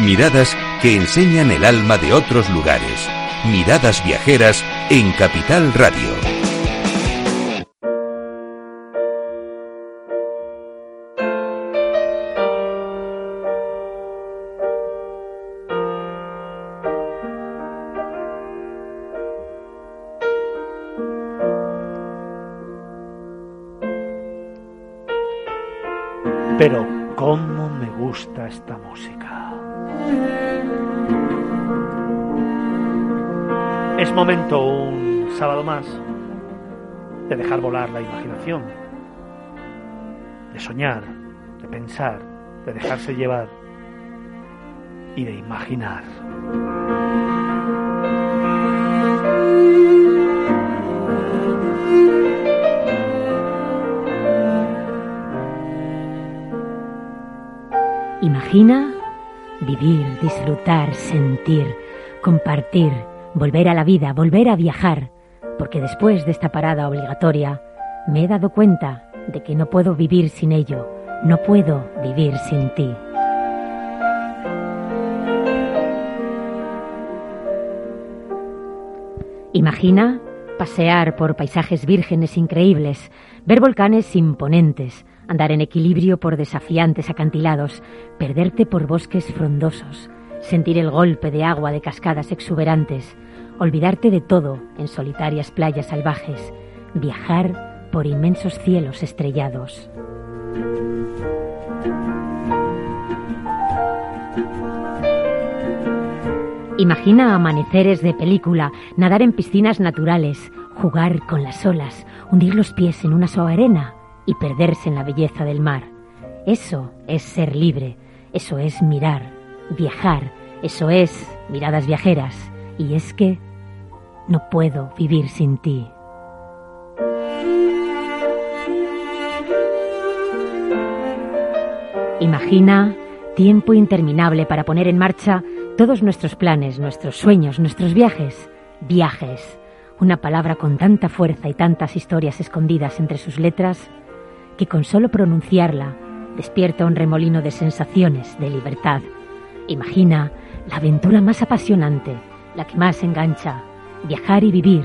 Miradas que enseñan el alma de otros lugares. Miradas viajeras en Capital Radio. Volar la imaginación, de soñar, de pensar, de dejarse llevar y de imaginar. Imagina vivir, disfrutar, sentir, compartir, volver a la vida, volver a viajar, porque después de esta parada obligatoria me he dado cuenta de que no puedo vivir sin ello, no puedo vivir sin ti. Imagina pasear por paisajes vírgenes increíbles, ver volcanes imponentes, andar en equilibrio por desafiantes acantilados, perderte por bosques frondosos, sentir el golpe de agua de cascadas exuberantes, olvidarte de todo en solitarias playas salvajes, viajar por inmensos cielos estrellados. Imagina amaneceres de película, nadar en piscinas naturales, jugar con las olas, hundir los pies en una suave arena y perderse en la belleza del mar. Eso es ser libre, eso es mirar, viajar, eso es miradas viajeras. Y es que no puedo vivir sin ti. Imagina tiempo interminable para poner en marcha todos nuestros planes, nuestros sueños, nuestros viajes. Viajes. Una palabra con tanta fuerza y tantas historias escondidas entre sus letras que con solo pronunciarla despierta un remolino de sensaciones, de libertad. Imagina la aventura más apasionante, la que más engancha, viajar y vivir,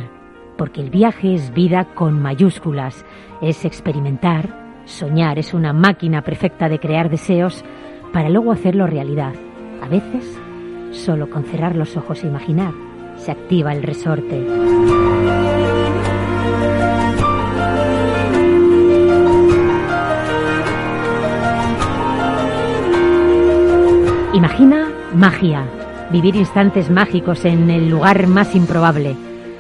porque el viaje es vida con mayúsculas, es experimentar, soñar, es una máquina perfecta de crear deseos para luego hacerlo realidad. A veces, solo con cerrar los ojos e imaginar, se activa el resorte. Imagina magia, vivir instantes mágicos en el lugar más improbable,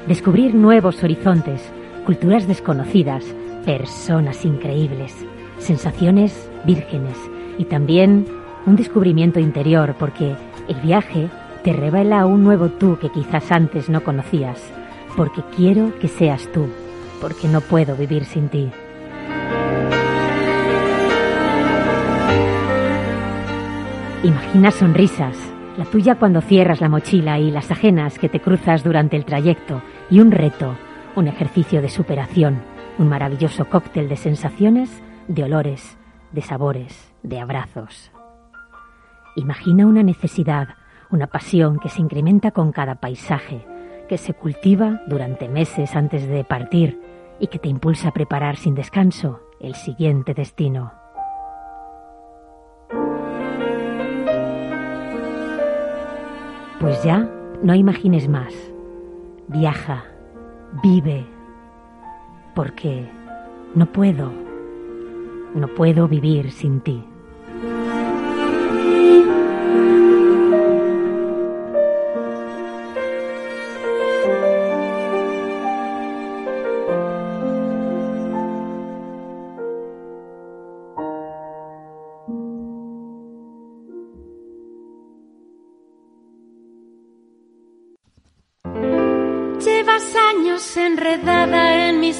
descubrir nuevos horizontes, culturas desconocidas, personas increíbles, sensaciones vírgenes y también un descubrimiento interior porque el viaje te revela un nuevo tú que quizás antes no conocías, porque quiero que seas tú, porque no puedo vivir sin ti. Imagina sonrisas, la tuya cuando cierras la mochila y las ajenas que te cruzas durante el trayecto, y un reto, un ejercicio de superación, un maravilloso cóctel de sensaciones, de olores, de sabores, de abrazos. Imagina una necesidad, una pasión que se incrementa con cada paisaje, que se cultiva durante meses antes de partir y que te impulsa a preparar sin descanso el siguiente destino. Pues ya no imagines más. Viaja, vive, porque no puedo, no puedo vivir sin ti.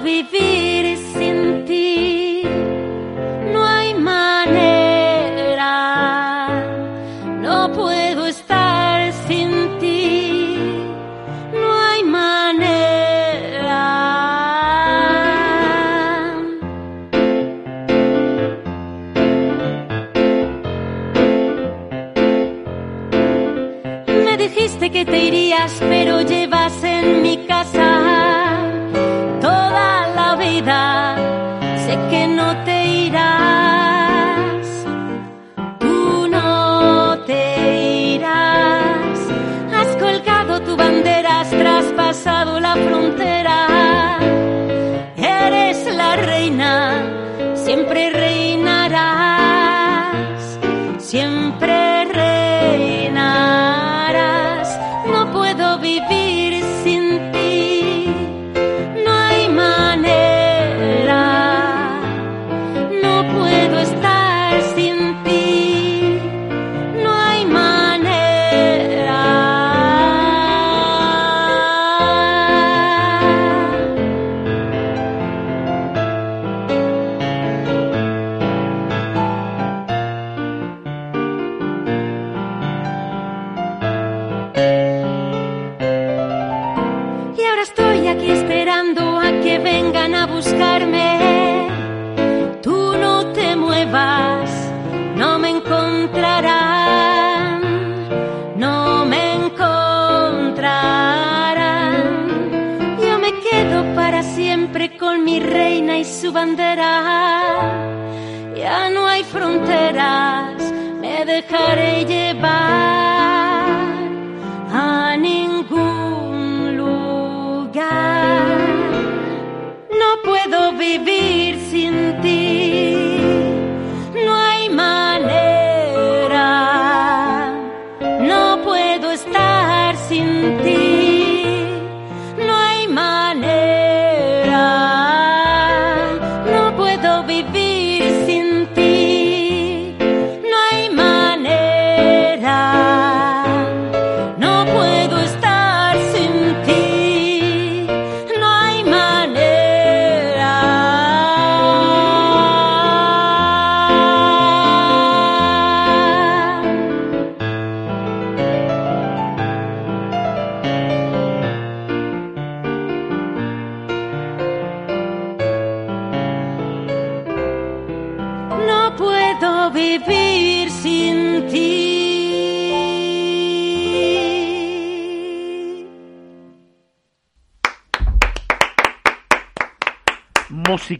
puedo vivir sin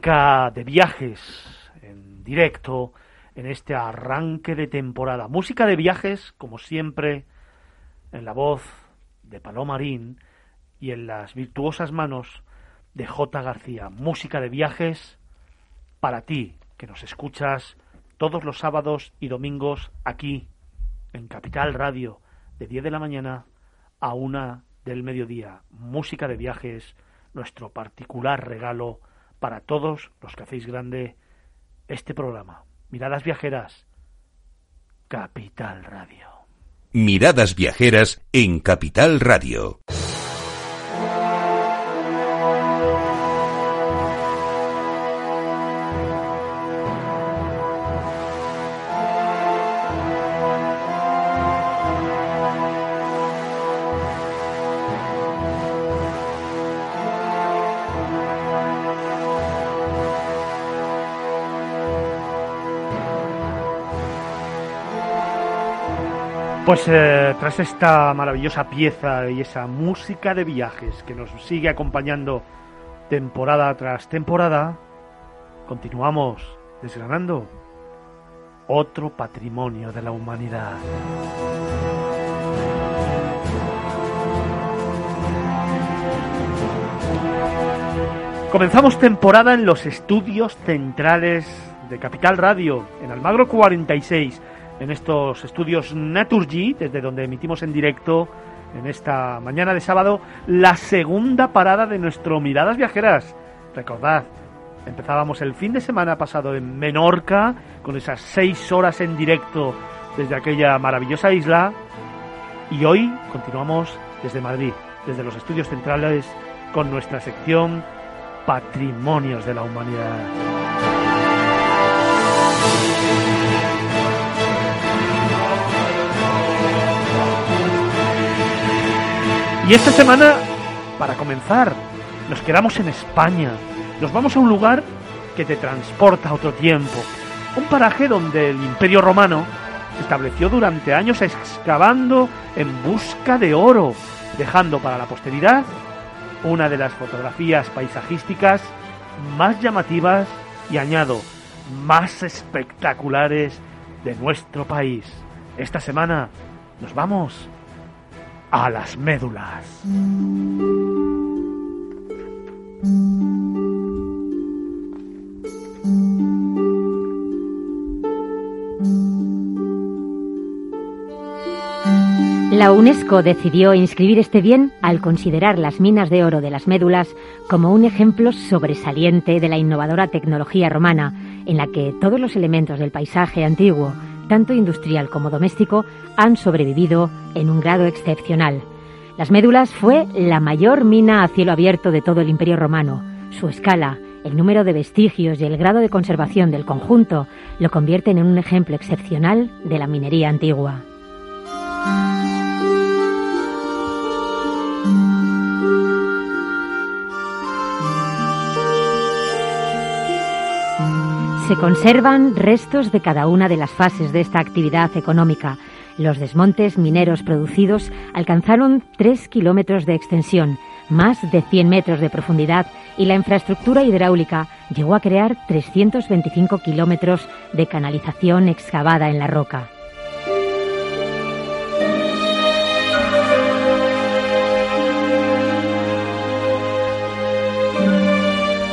Música de viajes en directo en este arranque de temporada. Música de viajes, como siempre, en la voz de Paloma Marín y en las virtuosas manos de J. García. Música de viajes para ti, que nos escuchas todos los sábados y domingos aquí, en Capital Radio, de 10 de la mañana a 1 del mediodía. Música de viajes, nuestro particular regalo para todos los que hacéis grande este programa. Miradas viajeras, Capital Radio. Miradas viajeras en Capital Radio. Pues eh, tras esta maravillosa pieza y esa música de viajes que nos sigue acompañando temporada tras temporada, continuamos desgranando otro patrimonio de la humanidad. Comenzamos temporada en los estudios centrales de Capital Radio, en Almagro 46, en estos estudios Naturgy, desde donde emitimos en directo en esta mañana de sábado la segunda parada de nuestro Miradas Viajeras. Recordad, empezábamos el fin de semana pasado en Menorca, con esas seis horas en directo desde aquella maravillosa isla, y hoy continuamos desde Madrid. desde los estudios centrales con nuestra sección Patrimonios de la Humanidad. Y esta semana, para comenzar, nos quedamos en España. Nos vamos a un lugar que te transporta a otro tiempo. Un paraje donde el Imperio Romano se estableció durante años excavando en busca de oro, dejando para la posteridad una de las fotografías paisajísticas más llamativas y añado, más espectaculares de nuestro país. Esta semana nos vamos a las médulas. La UNESCO decidió inscribir este bien al considerar las minas de oro de las médulas como un ejemplo sobresaliente de la innovadora tecnología romana, en la que todos los elementos del paisaje antiguo, tanto industrial como doméstico, han sobrevivido en un grado excepcional. Las médulas fue la mayor mina a cielo abierto de todo el Imperio romano. Su escala, el número de vestigios y el grado de conservación del conjunto lo convierten en un ejemplo excepcional de la minería antigua. Se conservan restos de cada una de las fases de esta actividad económica. Los desmontes mineros producidos alcanzaron 3 kilómetros de extensión, más de 100 metros de profundidad y la infraestructura hidráulica llegó a crear 325 kilómetros de canalización excavada en la roca.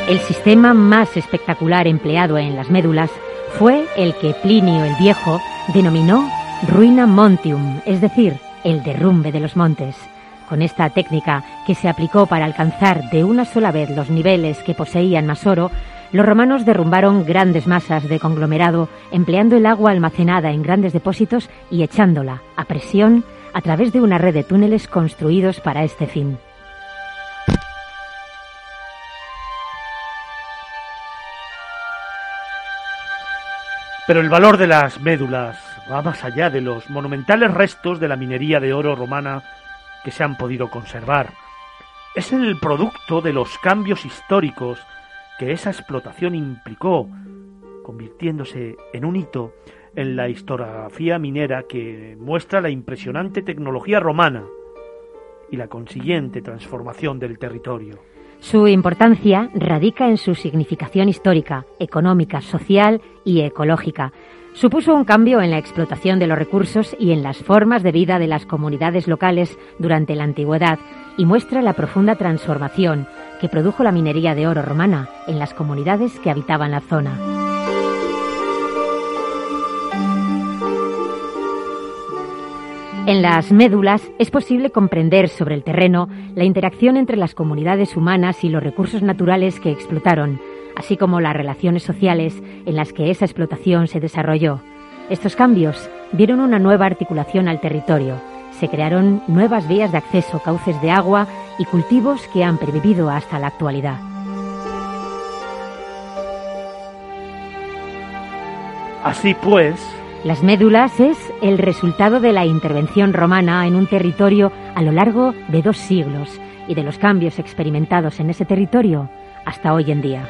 El sistema más espectacular empleado en las médulas fue el que Plinio el Viejo denominó ruina montium, es decir, el derrumbe de los montes. Con esta técnica, que se aplicó para alcanzar de una sola vez los niveles que poseían más oro, los romanos derrumbaron grandes masas de conglomerado empleando el agua almacenada en grandes depósitos y echándola a presión a través de una red de túneles construidos para este fin. Pero el valor de las médulas va más allá de los monumentales restos de la minería de oro romana que se han podido conservar. Es el producto de los cambios históricos que esa explotación implicó, convirtiéndose en un hito en la historiografía minera que muestra la impresionante tecnología romana y la consiguiente transformación del territorio. Su importancia radica en su significación histórica, económica, social y ecológica. Supuso un cambio en la explotación de los recursos y en las formas de vida de las comunidades locales durante la antigüedad y muestra la profunda transformación que produjo la minería de oro romana en las comunidades que habitaban la zona. En las médulas es posible comprender sobre el terreno la interacción entre las comunidades humanas y los recursos naturales que explotaron, así como las relaciones sociales en las que esa explotación se desarrolló. Estos cambios dieron una nueva articulación al territorio. Se crearon nuevas vías de acceso, cauces de agua y cultivos que han pervivido hasta la actualidad. Así pues, las médulas es el resultado de la intervención romana en un territorio a lo largo de dos siglos y de los cambios experimentados en ese territorio hasta hoy en día.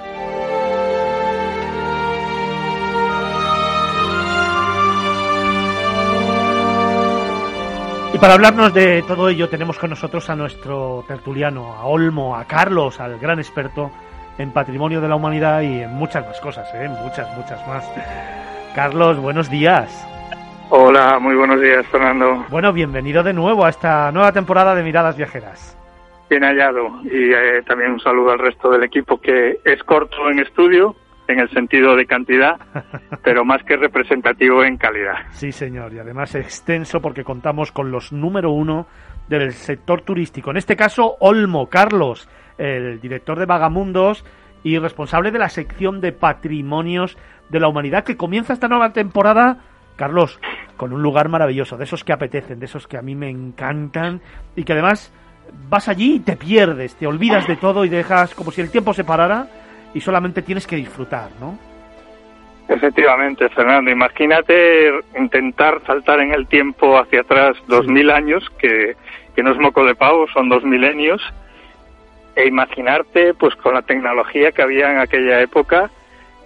Y para hablarnos de todo ello tenemos con nosotros a nuestro tertuliano, a Olmo, a Carlos, al gran experto en patrimonio de la humanidad y en muchas más cosas, ¿eh? muchas, muchas más. Carlos, buenos días. Hola, muy buenos días, Fernando. Bueno, bienvenido de nuevo a esta nueva temporada de Miradas Viajeras. Bien hallado y eh, también un saludo al resto del equipo que es corto en estudio, en el sentido de cantidad, pero más que representativo en calidad. Sí, señor, y además extenso porque contamos con los número uno del sector turístico. En este caso, Olmo Carlos, el director de Vagamundos y responsable de la sección de patrimonios de la humanidad que comienza esta nueva temporada, Carlos, con un lugar maravilloso, de esos que apetecen, de esos que a mí me encantan y que además vas allí y te pierdes, te olvidas de todo y dejas como si el tiempo se parara y solamente tienes que disfrutar, ¿no? Efectivamente, Fernando. Imagínate intentar saltar en el tiempo hacia atrás dos mil años, que, que no es moco de pavo, son dos milenios, e imaginarte, pues con la tecnología que había en aquella época,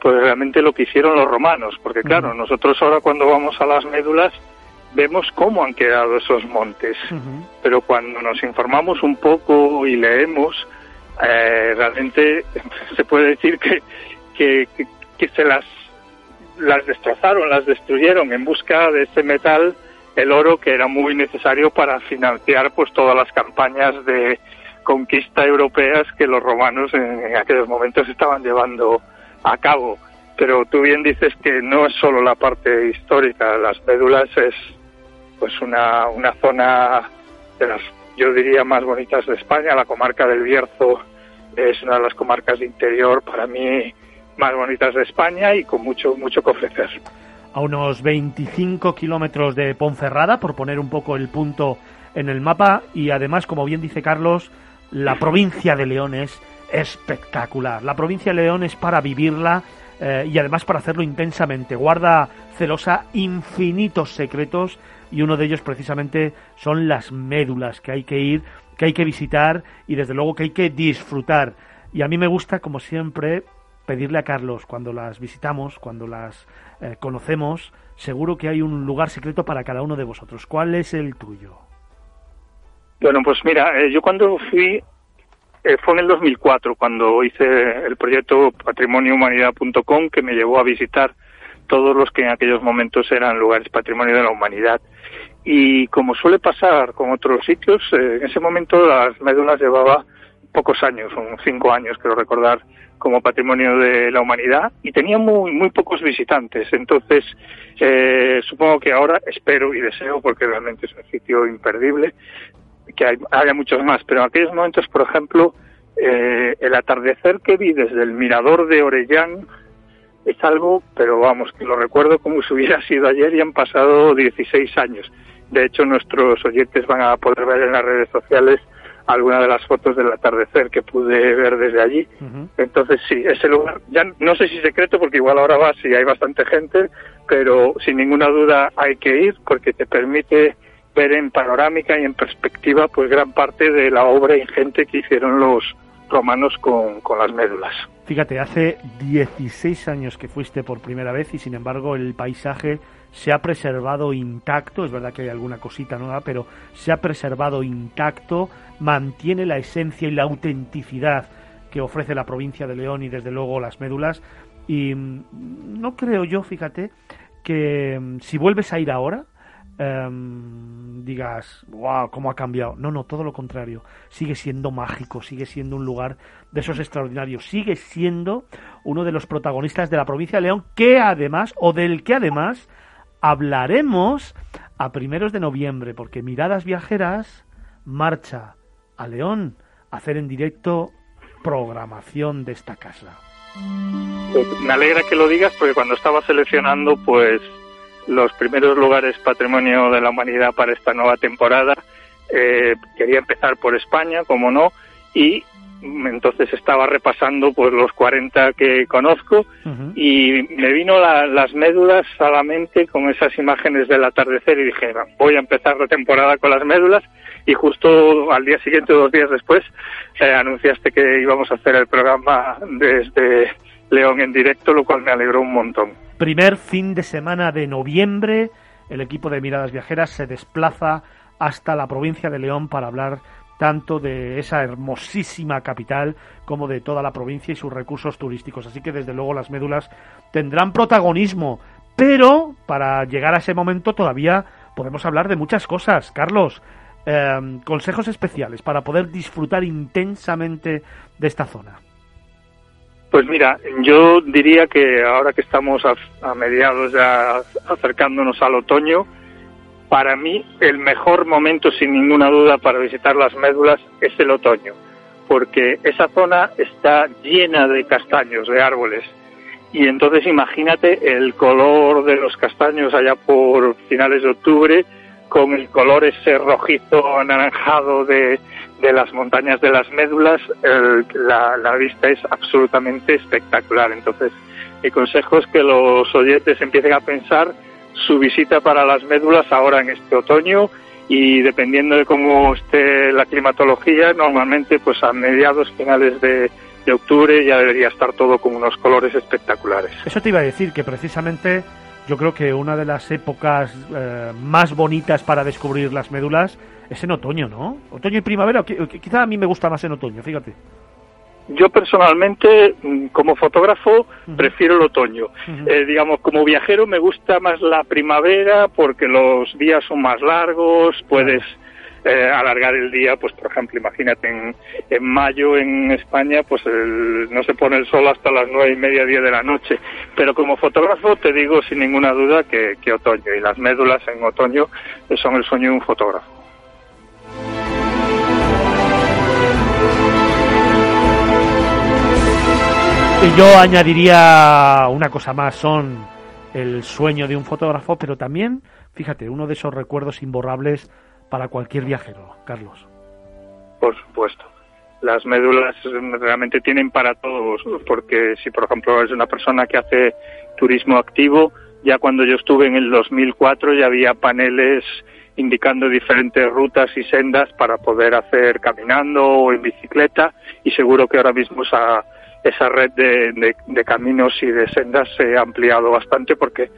pues realmente lo que hicieron los romanos. Porque claro, nosotros ahora cuando vamos a las médulas vemos cómo han quedado esos montes, pero cuando nos informamos un poco y leemos, eh, realmente se puede decir que, que, que se las las destrozaron, las destruyeron en busca de ese metal, el oro que era muy necesario para financiar pues todas las campañas de conquista europeas que los romanos en, aquellos momentos estaban llevando a cabo. Pero tú bien dices que no es solo la parte histórica, las médulas es pues una, una zona de las yo diría más bonitas de España, la comarca del Bierzo es una de las comarcas de interior para mí más bonitas de España y con mucho, mucho que ofrecer. A unos 25 kilómetros de Ponferrada, por poner un poco el punto en el mapa, y además, como bien dice Carlos, la provincia de León es espectacular. La provincia de León es para vivirla eh, y además para hacerlo intensamente. Guarda celosa infinitos secretos y uno de ellos precisamente son las médulas que hay que ir, que hay que visitar y desde luego que hay que disfrutar. Y a mí me gusta, como siempre, pedirle a Carlos cuando las visitamos, cuando las eh, conocemos, seguro que hay un lugar secreto para cada uno de vosotros. ¿Cuál es el tuyo? Bueno, pues mira, eh, yo cuando fui, eh, fue en el 2004, cuando hice el proyecto patrimoniohumanidad.com que me llevó a visitar todos los que en aquellos momentos eran lugares patrimonio de la humanidad. Y como suele pasar con otros sitios, en ese momento las médulas llevaba pocos años, son cinco años, creo recordar, como patrimonio de la humanidad y tenía muy, muy pocos visitantes. Entonces, eh, supongo que ahora espero y deseo, porque realmente es un sitio imperdible, que haya muchos más. Pero en aquellos momentos, por ejemplo, eh, el atardecer que vi desde el mirador de Orellán es algo, pero vamos, que lo recuerdo como si hubiera sido ayer y han pasado 16 años. De hecho, nuestros oyentes van a poder ver en las redes sociales algunas de las fotos del atardecer que pude ver desde allí. Entonces, sí, ese lugar, ya no sé si secreto, porque igual ahora vas y hay bastante gente, pero sin ninguna duda hay que ir porque te permite ver en panorámica y en perspectiva pues gran parte de la obra ingente que hicieron los romanos con, con las médulas. Fíjate, hace 16 años que fuiste por primera vez y sin embargo el paisaje se ha preservado intacto, es verdad que hay alguna cosita nueva, pero se ha preservado intacto, mantiene la esencia y la autenticidad que ofrece la provincia de León y desde luego las médulas. Y mm, no creo yo, fíjate, que mm, si vuelves a ir ahora, em, digas, wow, cómo ha cambiado. No, no, todo lo contrario. Sigue siendo mágico, sigue siendo un lugar de esos extraordinarios, sigue siendo uno de los protagonistas de la provincia de León, que además, o del que además, hablaremos a primeros de noviembre, porque Miradas Viajeras marcha a León a hacer en directo programación de esta casa. Pues me alegra que lo digas porque cuando estaba seleccionando pues los primeros lugares patrimonio de la humanidad para esta nueva temporada, eh, quería empezar por España, como no, y entonces estaba repasando pues los 40 que conozco y me vino las médulas a la mente con esas imágenes del atardecer y dije, voy a empezar la temporada con las médulas y justo al día siguiente dos días después eh, anunciaste que íbamos a hacer el programa desde León en directo, lo cual me alegró un montón. Primer fin de semana de noviembre, el equipo de Miradas Viajeras se desplaza hasta la provincia de León para hablar tanto de esa hermosísima capital como de toda la provincia y sus recursos turísticos. Así que desde luego las médulas tendrán protagonismo, pero para llegar a ese momento todavía podemos hablar de muchas cosas. Carlos, em, consejos especiales para poder disfrutar intensamente de esta zona. Pues mira, yo diría que ahora que estamos a, mediados ya acercándonos al otoño, para mí el mejor momento sin ninguna duda para visitar las médulas es el otoño, porque esa zona está llena de castaños, de árboles. Y entonces imagínate el color de los castaños allá por finales de octubre, con el color ese rojizo anaranjado de, de las montañas de las médulas, la, la, vista es absolutamente espectacular. Entonces, mi consejo es que los oyentes empiecen a pensar su visita para las médulas ahora en este otoño y dependiendo de cómo esté la climatología, normalmente pues a mediados finales de, de octubre ya debería estar todo con unos colores espectaculares. Eso te iba a decir, que precisamente yo creo que una de las épocas eh, más bonitas para descubrir las médulas es en otoño, ¿no? Otoño y primavera, quizá a mí me gusta más en otoño, fíjate. Yo personalmente, mm, como fotógrafo, prefiero el otoño. Eh, digamos, como viajero me gusta más la primavera porque los días son más largos, puedes eh, alargar el día, pues por ejemplo, imagínate en, en mayo en España, pues no se pone el sol hasta las nueve y media, diez de la noche. Pero como fotógrafo te digo sin ninguna duda que, que otoño y las médulas en otoño son el sueño de un fotógrafo. Y yo añadiría una cosa más, son el sueño de un fotógrafo, pero también, fíjate, uno de esos recuerdos imborrables para cualquier viajero, Carlos. Por supuesto. Las médulas realmente tienen para todos, porque si por ejemplo es una persona que hace turismo activo, ya cuando yo estuve en el 2004 ya había paneles indicando diferentes rutas y sendas para poder hacer caminando o en bicicleta y seguro que ahora mismo esa, esa red de, de, caminos y de sendas se ha ampliado bastante porque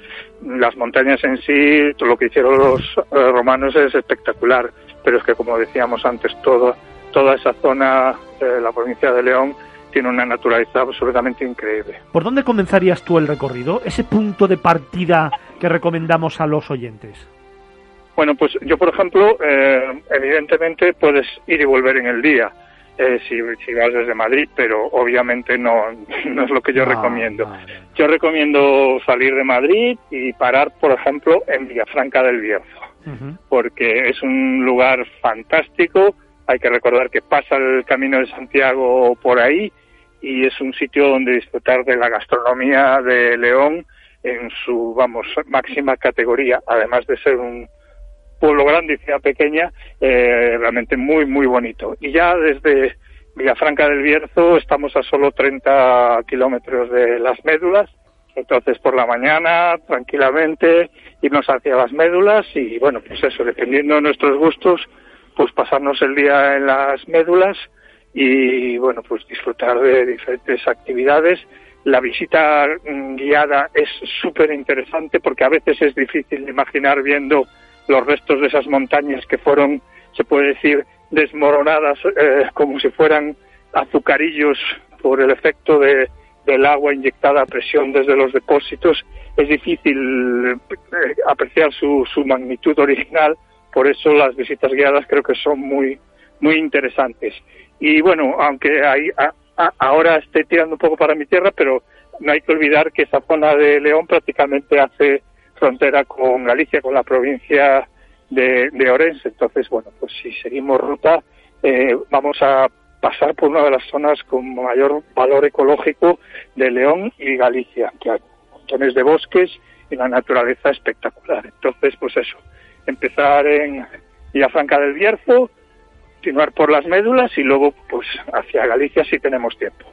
las montañas en sí, todo lo que hicieron los eh, romanos es espectacular, pero es que como decíamos antes, todo, toda esa zona la provincia de León tiene una naturaleza absolutamente increíble. ¿Por dónde comenzarías tú el recorrido? Ese punto de partida que recomendamos a los oyentes. Bueno, pues yo, por ejemplo, eh, evidentemente puedes ir y volver en el día eh, si, vas desde Madrid, pero obviamente no, no es lo que yo recomiendo. Yo recomiendo salir de Madrid y parar, por ejemplo, en Villafranca del Bierzo, porque es un lugar fantástico. Hay que recordar que pasa el Camino de Santiago por ahí y es un sitio donde disfrutar de la gastronomía de León en su, vamos, máxima categoría, además de ser un, pueblo grande y ciudad pequeña, eh, realmente muy, muy bonito. Y ya desde Villafranca del Bierzo estamos a solo 30 kilómetros de las médulas, entonces por la mañana, tranquilamente, irnos hacia las médulas y bueno, pues eso, dependiendo de nuestros gustos, pues pasarnos el día en las médulas y bueno, pues disfrutar de diferentes actividades. La visita mm, guiada es súper interesante porque a veces es difícil imaginar viendo los restos de esas montañas que fueron, se puede decir, desmoronadas eh, como si fueran azucarillos por el efecto de, del agua inyectada a presión desde los depósitos, es difícil eh, apreciar su, su magnitud original, por eso las visitas guiadas creo que son muy, muy interesantes. Y bueno, aunque hay, ahora esté tirando un poco para mi tierra, pero no hay que olvidar que esa zona de León prácticamente hace frontera con Galicia, con la provincia de, de Orense. Entonces, bueno, pues si seguimos ruta, eh, vamos a pasar por una de las zonas con mayor valor ecológico de León y Galicia, que hay montones de bosques y la naturaleza espectacular. Entonces, pues eso, empezar en Villafranca del Bierzo, continuar por las médulas y luego pues hacia Galicia si tenemos tiempo.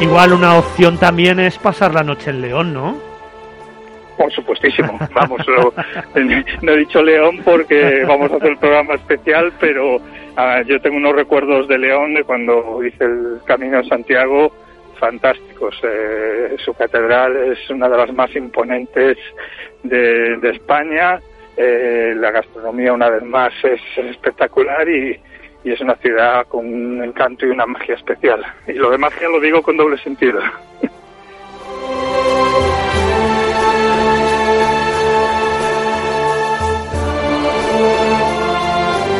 Igual una opción también es pasar la noche en León, ¿no? Por supuestísimo. Vamos, no he dicho León porque vamos a hacer el programa especial, pero ah, yo tengo unos recuerdos de León de cuando hice el Camino de Santiago fantásticos. Eh, su catedral es una de las más imponentes de, España. Eh, la gastronomía, una vez más, es espectacular y, y es una ciudad con un encanto y una magia especial. Y lo de magia lo digo con doble sentido.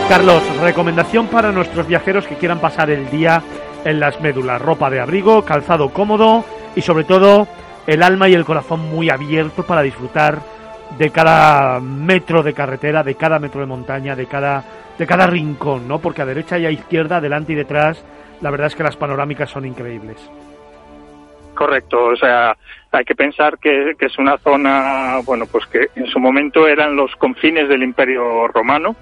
Carlos, recomendación para nuestros viajeros que quieran pasar el día en las médulas, ropa de abrigo, calzado cómodo y sobre todo el alma y el corazón muy abiertos para disfrutar de cada metro de carretera, de cada metro de montaña, de cada de cada rincón, ¿no? Porque a derecha y a izquierda, adelante y detrás, la verdad es que las panorámicas son increíbles. Correcto, o sea, hay que pensar que, que, es una zona, bueno, pues que en su momento eran los confines del Imperio Romano,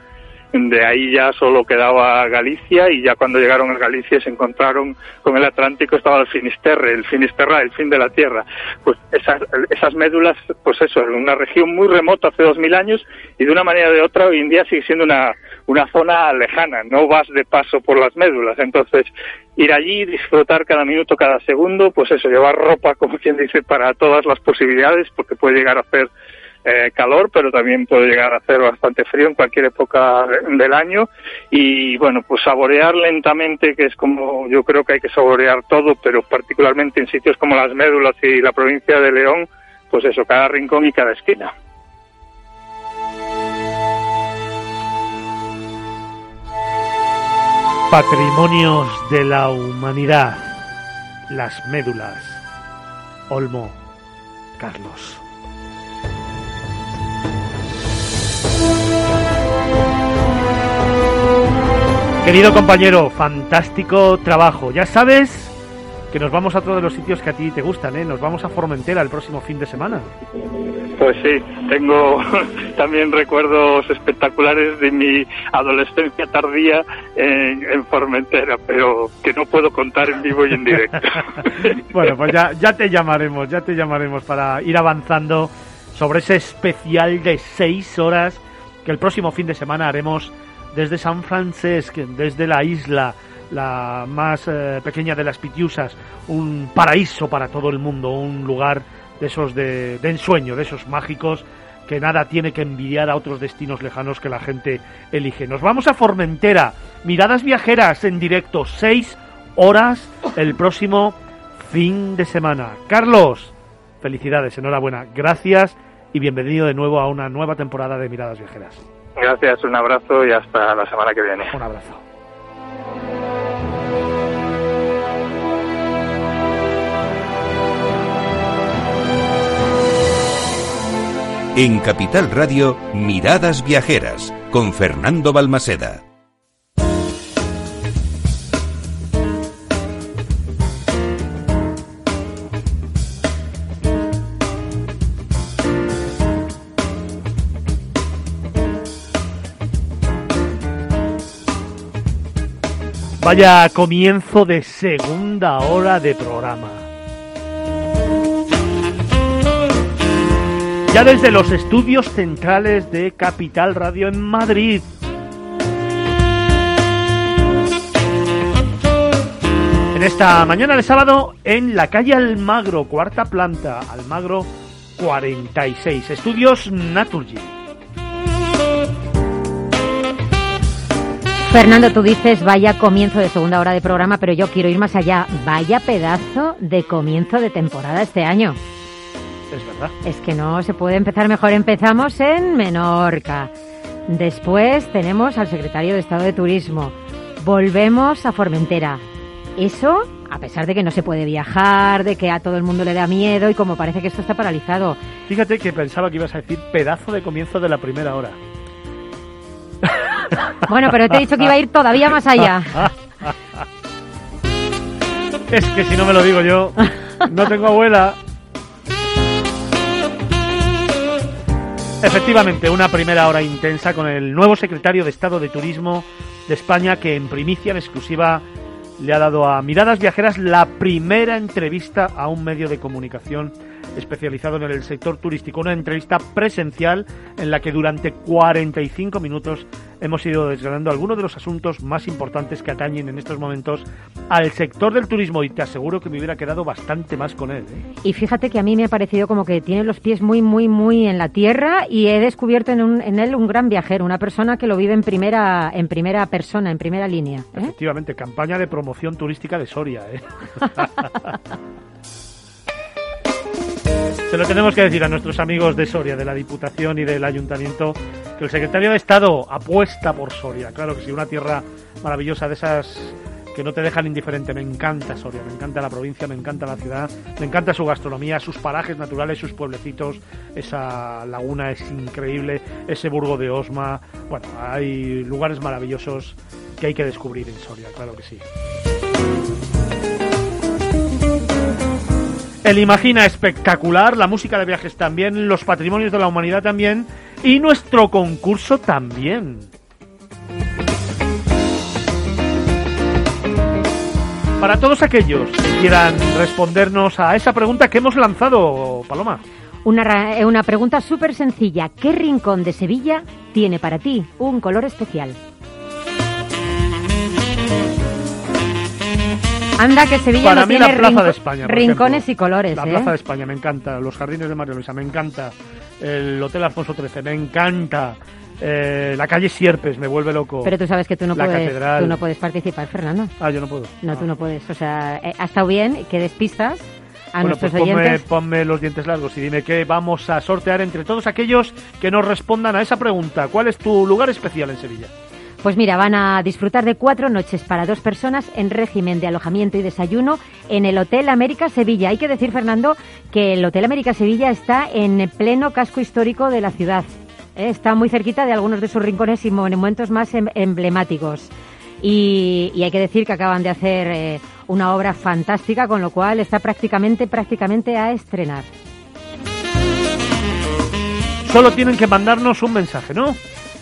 de ahí ya solo quedaba Galicia y ya cuando llegaron a Galicia se encontraron con el Atlántico estaba el Finisterre, el Finisterra, el fin de la tierra. Pues esas, esas médulas, pues eso, en una región muy remota hace dos mil años y de una manera o de otra hoy en día sigue siendo una, una zona lejana, no vas de paso por las médulas. Entonces, ir allí, disfrutar cada minuto, cada segundo, pues eso, llevar ropa, como quien dice, para todas las posibilidades, porque puede llegar a hacer eh, calor, pero también puede llegar a hacer bastante frío en cualquier época del año. Y bueno, pues saborear lentamente, que es como yo creo que hay que saborear todo, pero particularmente en sitios como las médulas y la provincia de León, pues eso, cada rincón y cada esquina. Patrimonios de la humanidad. Las médulas. Olmo. Carlos. Querido compañero, fantástico trabajo. Ya sabes que nos vamos a otro de los sitios que a ti te gustan, ¿eh? Nos vamos a Formentera el próximo fin de semana. Pues sí, tengo también recuerdos espectaculares de mi adolescencia tardía en, Formentera, pero que no puedo contar en vivo y en directo. bueno, pues ya, ya te llamaremos, ya te llamaremos para ir avanzando sobre ese especial de seis horas que el próximo fin de semana haremos desde San Francisco, desde la isla la más eh, pequeña de las Pitiusas, un paraíso para todo el mundo, un lugar de esos de, ensueño, de esos mágicos que nada tiene que envidiar a otros destinos lejanos que la gente elige. Nos vamos a Formentera, miradas viajeras en directo, seis horas el próximo fin de semana. Carlos, felicidades, enhorabuena, gracias y bienvenido de nuevo a una nueva temporada de Miradas Viajeras. Gracias, un abrazo y hasta la semana que viene. Un abrazo. En Capital Radio, Miradas Viajeras, con Fernando Balmaseda. Vaya comienzo de segunda hora de programa. Ya desde los estudios centrales de Capital Radio en Madrid. En esta mañana de sábado en la calle Almagro, cuarta planta, Almagro 46, estudios Naturgy. Fernando, tú dices vaya comienzo de segunda hora de programa, pero yo quiero ir más allá. Vaya pedazo de comienzo de temporada este año. Es verdad. Es que no se puede empezar mejor. Empezamos en Menorca. Después tenemos al secretario de Estado de Turismo. Volvemos a Formentera. Eso, a pesar de que no se puede viajar, de que a todo el mundo le da miedo y como parece que esto está paralizado. Fíjate que pensaba que ibas a decir pedazo de comienzo de la primera hora. Bueno, pero te he dicho que iba a ir todavía más allá. Es que si no me lo digo yo, no tengo abuela. Efectivamente, una primera hora intensa con el nuevo secretario de Estado de Turismo de España que en primicia, en exclusiva, le ha dado a Miradas Viajeras la primera entrevista a un medio de comunicación especializado en el sector turístico. Una entrevista presencial en la que durante 45 minutos hemos ido desgranando algunos de los asuntos más importantes que atañen en estos momentos al sector del turismo y te aseguro que me hubiera quedado bastante más con él. ¿eh? Y fíjate que a mí me ha parecido como que tiene los pies muy, muy, muy en la tierra y he descubierto en, él un gran viajero, una persona que lo vive en primera, en primera persona, en primera línea. ¿eh? Efectivamente, campaña de promoción turística de Soria. ¿eh? Se lo tenemos que decir a nuestros amigos de Soria, de la Diputación y del Ayuntamiento, que el secretario de Estado apuesta por Soria. Claro que sí, una tierra maravillosa de esas que no te dejan indiferente. Me encanta Soria, me encanta la provincia, me encanta la ciudad, me encanta su gastronomía, sus parajes naturales, sus pueblecitos. Esa laguna es increíble, ese burgo de Osma. Bueno, hay lugares maravillosos que hay que descubrir en Soria, claro que sí. El Imagina espectacular, la música de viajes también, los patrimonios de la humanidad también y nuestro concurso también. Para todos aquellos que quieran respondernos a esa pregunta que hemos lanzado, Paloma. Una, una pregunta súper sencilla. ¿Qué rincón de Sevilla tiene para ti un color especial? Anda, que Sevilla Para no mí tiene la Plaza de España. por rincones ejemplo. y colores, La ¿eh? Plaza de España me encanta, los jardines de María Luisa me encanta, el Hotel Alfonso XIII me encanta, eh, la calle Sierpes me vuelve loco. Pero tú sabes que tú no, La puedes, catedral. tú no puedes participar, Fernando. Ah, yo no puedo. No, Ah. tú no puedes. O sea, eh, ha estado bien que despistas a Bueno, nuestros pues ponme, oyentes. ponme los dientes largos y dime qué vamos a sortear entre todos aquellos que nos respondan a esa pregunta. ¿Cuál es tu lugar especial en Sevilla? Pues mira, van a disfrutar de cuatro noches para dos personas en régimen de alojamiento y desayuno en el Hotel América Sevilla. Hay que decir, Fernando, que el Hotel América Sevilla está en pleno casco histórico de la ciudad. Eh, Está muy cerquita de algunos de sus rincones y monumentos más em- emblemáticos. Y, hay que decir que acaban de hacer eh, una obra fantástica, con lo cual está prácticamente, prácticamente a estrenar. Solo tienen que mandarnos un mensaje, ¿no?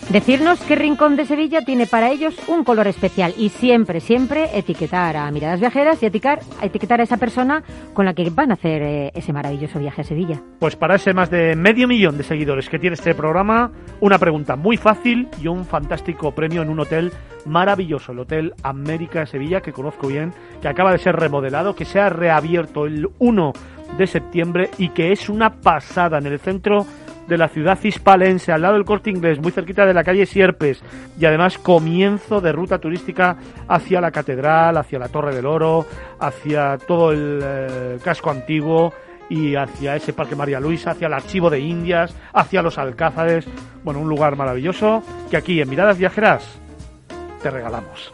Decirnos qué rincón de Sevilla tiene para ellos un color especial y siempre, siempre etiquetar a Miradas Viajeras y etiquetar, etiquetar a esa persona con la que van a hacer eh, ese maravilloso viaje a Sevilla. Pues para ese más de medio millón de seguidores que tiene este programa, una pregunta muy fácil y un fantástico premio en un hotel maravilloso, el Hotel América de Sevilla, que conozco bien, que acaba de ser remodelado, que se ha reabierto el 1 de septiembre y que es una pasada en el centro de la ciudad hispalense, al lado del Corte Inglés, muy cerquita de la calle Sierpes, y además comienzo de ruta turística hacia la catedral, hacia la Torre del Oro, hacia todo el eh, casco antiguo y hacia ese Parque María Luisa, hacia el Archivo de Indias, hacia los Alcázares. Bueno, un lugar maravilloso que aquí en Miradas Viajeras te regalamos.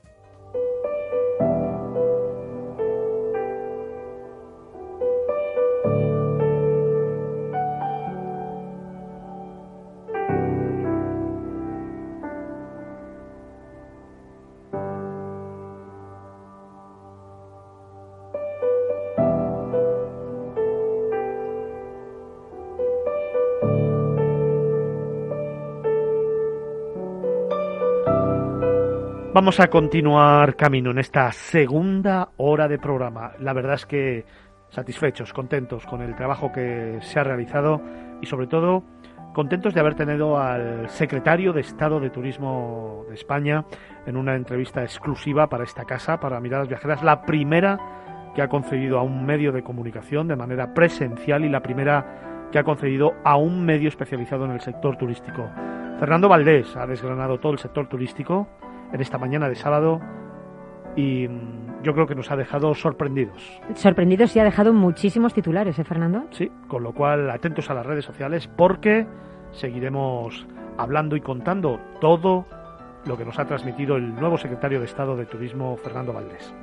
Vamos a continuar camino en esta segunda hora de programa. La verdad es que satisfechos, contentos con el trabajo que se ha realizado y sobre todo contentos de haber tenido al secretario de Estado de Turismo de España en una entrevista exclusiva para esta casa, para Miradas Viajeras, la primera que ha concedido a un medio de comunicación de manera presencial y la primera que ha concedido a un medio especializado en el sector turístico. Fernando Valdés ha desgranado todo el sector turístico en esta mañana de sábado y mm, yo creo que nos ha dejado sorprendidos. Sorprendidos y ha dejado muchísimos titulares, ¿eh, Fernando? Sí, con lo cual atentos a las redes sociales porque seguiremos hablando y contando todo lo que nos ha transmitido el nuevo secretario de Estado de Turismo, Fernando Valdés.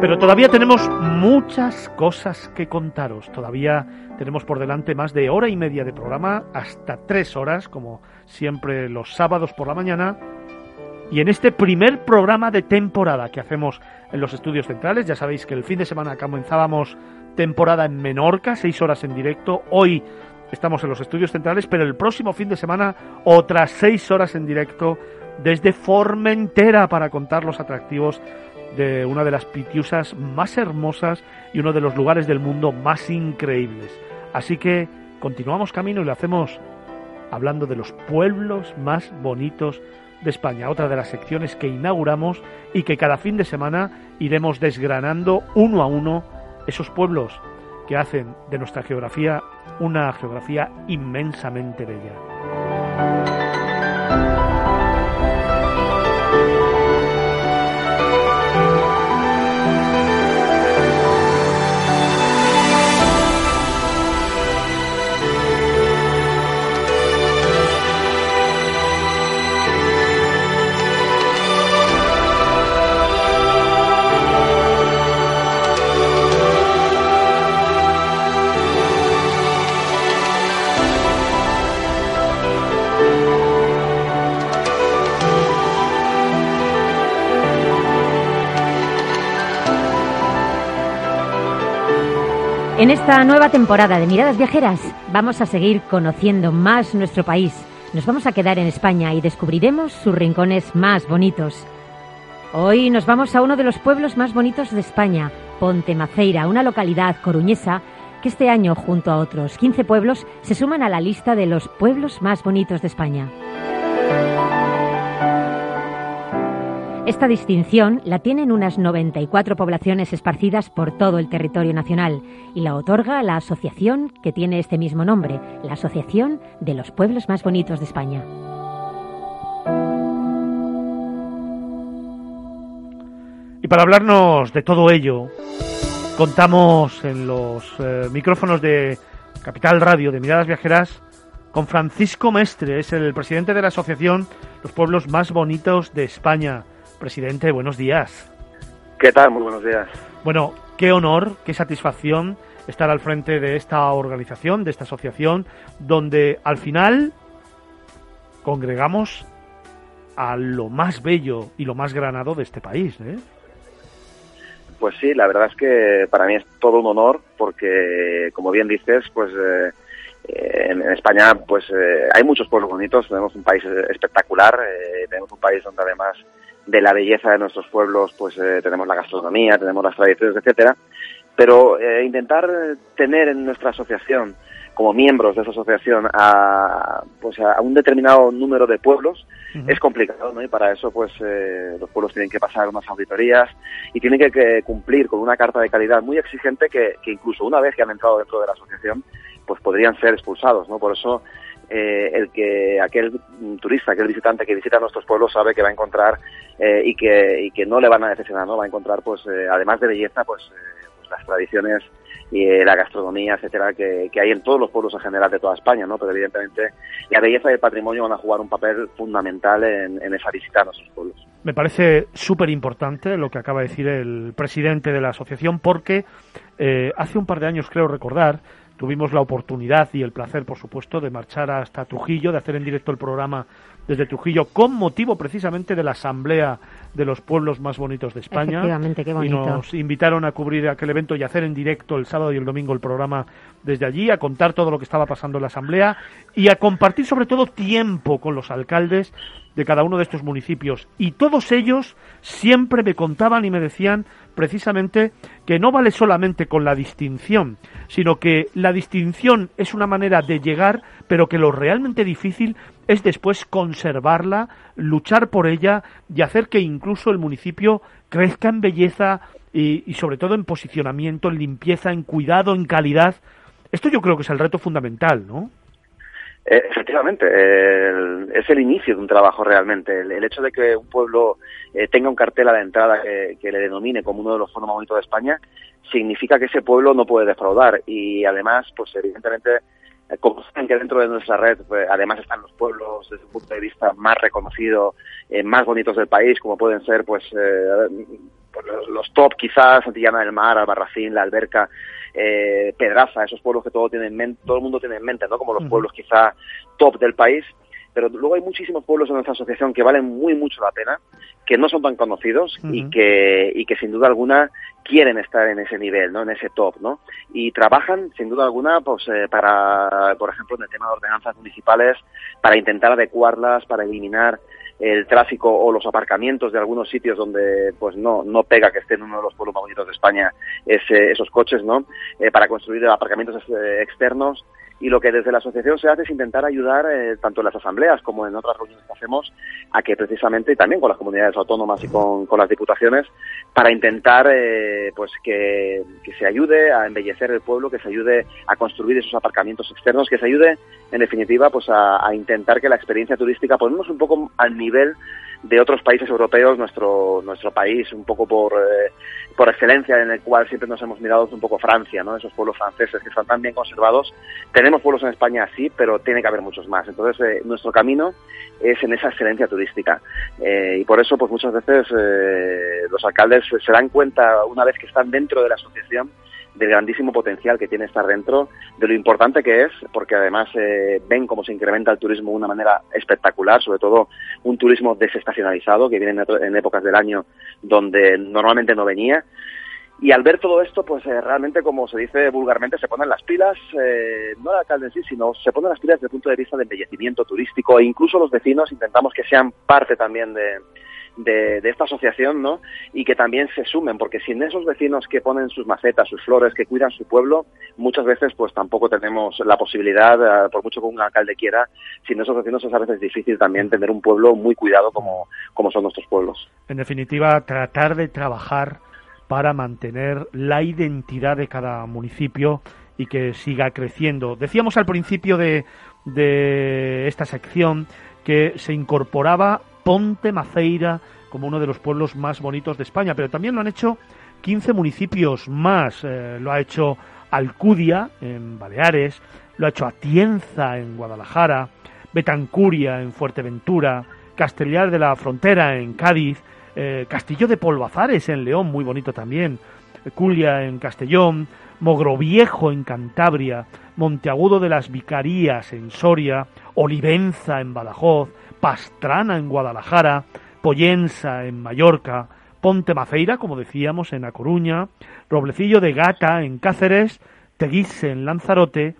Pero todavía tenemos muchas cosas que contaros. Todavía tenemos por delante más de hora y media de programa, hasta tres horas, como siempre los sábados por la mañana. Y en este primer programa de temporada que hacemos en los estudios centrales, ya sabéis que el fin de semana comenzábamos temporada en Menorca, seis horas en directo. Hoy estamos en los estudios centrales, pero el próximo fin de semana otras seis horas en directo desde Formentera para contar los atractivos de una de las pitiusas más hermosas y uno de los lugares del mundo más increíbles. Así que continuamos camino y lo hacemos hablando de los pueblos más bonitos de España, otra de las secciones que inauguramos y que cada fin de semana iremos desgranando uno a uno esos pueblos que hacen de nuestra geografía una geografía inmensamente bella. En esta nueva temporada de Miradas Viajeras vamos a seguir conociendo más nuestro país. Nos vamos a quedar en España y descubriremos sus rincones más bonitos. Hoy nos vamos a uno de los pueblos más bonitos de España, Ponte Maceira, una localidad coruñesa que este año, junto a otros 15 pueblos, se suman a la lista de los pueblos más bonitos de España. Esta distinción la tienen unas 94 poblaciones esparcidas por todo el territorio nacional y la otorga la asociación que tiene este mismo nombre, la Asociación de los Pueblos Más Bonitos de España. Y para hablarnos de todo ello, contamos en los eh, micrófonos de Capital Radio de Miradas Viajeras con Francisco Mestre, es el presidente de la Asociación Los Pueblos Más Bonitos de España. Presidente, buenos días. ¿Qué tal? Muy buenos días. Bueno, qué honor, qué satisfacción estar al frente de esta organización, de esta asociación, donde al final congregamos a lo más bello y lo más granado de este país. ¿eh? Pues sí, la verdad es que para mí es todo un honor porque, como bien dices, pues eh, en, España pues eh, hay muchos pueblos bonitos, tenemos un país espectacular, tenemos un país donde además de la belleza de nuestros pueblos, pues eh, tenemos la gastronomía, tenemos las tradiciones, etcétera. Pero eh, intentar tener en nuestra asociación, como miembros de esa asociación, a, pues a un determinado número de pueblos es complicado, ¿no? Y para eso, pues eh, los pueblos tienen que pasar unas auditorías y tienen que, cumplir con una carta de calidad muy exigente que, que incluso una vez que han entrado dentro de la asociación, pues podrían ser expulsados, ¿no? Por eso eh, el que aquel turista, aquel visitante que visita nuestros pueblos sabe que va a encontrar eh, y, que, y que no le van a decepcionar, ¿no? Va a encontrar, pues, eh, además de belleza, pues, pues, las tradiciones y la gastronomía, etcétera, que, hay en todos los pueblos en general de toda España, ¿no? Pero evidentemente la belleza y el patrimonio van a jugar un papel fundamental en, esa visita a nuestros pueblos. Me parece súper importante lo que acaba de decir el presidente de la asociación porque hace un par de años, creo recordar, Tuvimos la oportunidad y el placer, por supuesto, de marchar hasta Trujillo, de hacer en directo el programa desde Trujillo con motivo precisamente de la Asamblea de los Pueblos Más Bonitos de España. Y nos invitaron a cubrir aquel evento y hacer en directo el sábado y el domingo el programa desde allí, a contar todo lo que estaba pasando en la Asamblea y a compartir sobre todo tiempo con los alcaldes de cada uno de estos municipios. Y todos ellos siempre me contaban y me decían precisamente que no vale solamente con la distinción, sino que la distinción es una manera de llegar, pero que lo realmente difícil es después conservarla, luchar por ella y hacer que incluso el municipio crezca en belleza y, sobre todo en posicionamiento, en limpieza, en cuidado, en calidad. Esto yo creo que es el reto fundamental, ¿no? Eh, efectivamente, es el inicio de un trabajo realmente. El, hecho de que un pueblo eh, tenga un cartel a la entrada que, le denomine como uno de los fondos más bonitos de España significa que ese pueblo no puede defraudar y además, pues evidentemente, que dentro de nuestra red, pues, además están los pueblos desde un punto de vista más reconocido, más bonitos del país, como pueden ser, pues, pues los top quizás, Santillana del Mar, Albarracín, La Alberca, eh, Pedraza, esos pueblos que todo, tiene en mente, todo el mundo tiene en mente, ¿no? Como los pueblos quizá top del país, pero luego hay muchísimos pueblos en nuestra asociación que valen muy mucho la pena, que no son tan conocidos y que y que sin duda alguna quieren estar en ese nivel, ¿no? En ese top, ¿no? Y trabajan sin duda alguna pues eh, para por ejemplo en el tema de ordenanzas municipales para intentar adecuarlas, para eliminar el tráfico o los aparcamientos de algunos sitios donde pues no no pega que estén uno de los pueblos más bonitos de España ese, esos coches no eh, para construir aparcamientos eh, externos y lo que desde la asociación se hace es intentar ayudar eh, tanto en las asambleas como en otras reuniones que hacemos a que precisamente y también con las comunidades autónomas y con, con las diputaciones para intentar pues que, que, se ayude a embellecer el pueblo que se ayude a construir esos aparcamientos externos que se ayude en definitiva pues a, a intentar que la experiencia turística ponemos un poco al nivel de otros países europeos, nuestro, nuestro país, un poco por, eh, por excelencia, en el cual siempre nos hemos mirado un poco Francia, ¿no? Esos pueblos franceses que están tan bien conservados. Tenemos pueblos en España así, pero tiene que haber muchos más. Entonces, eh, nuestro camino es en esa excelencia turística. Eh, y por eso, pues muchas veces los alcaldes se dan cuenta, una vez que están dentro de la asociación, del grandísimo potencial que tiene estar dentro, de lo importante que es, porque además eh, ven cómo se incrementa el turismo de una manera espectacular, sobre todo un turismo desestacionalizado que viene en, épocas del año donde normalmente no venía. Y al ver todo esto, pues eh, realmente, como se dice vulgarmente, se ponen las pilas, eh, no el alcalde en sí, sino se ponen las pilas desde el punto de vista de embellecimiento turístico e incluso los vecinos intentamos que sean parte también de, de, esta asociación, ¿no? Y que también se sumen, porque sin esos vecinos que ponen sus macetas, sus flores, que cuidan su pueblo, muchas veces pues tampoco tenemos la posibilidad, eh, por mucho que un alcalde quiera, sin esos vecinos es a veces difícil también tener un pueblo muy cuidado como, como son nuestros pueblos. En definitiva, tratar de trabajar para mantener la identidad de cada municipio y que siga creciendo. Decíamos al principio de, de esta sección que se incorporaba Ponte Maceira como uno de los pueblos más bonitos de España, pero también lo han hecho 15 municipios más. Eh, lo ha hecho Alcudia, en Baleares, lo ha hecho Atienza, en Guadalajara, Betancuria, en Fuerteventura, Castellar de la Frontera, en Cádiz, eh, Castillo de Polvazares, en León, muy bonito también, Culia, en Castellón, Mogroviejo, en Cantabria, Monteagudo de las Vicarías, en Soria, Olivenza, en Badajoz, Pastrana en Guadalajara, Pollensa en Mallorca, Ponte Maceira, como decíamos, en A Coruña, Roblecillo de Gata en Cáceres, Teguise en Lanzarote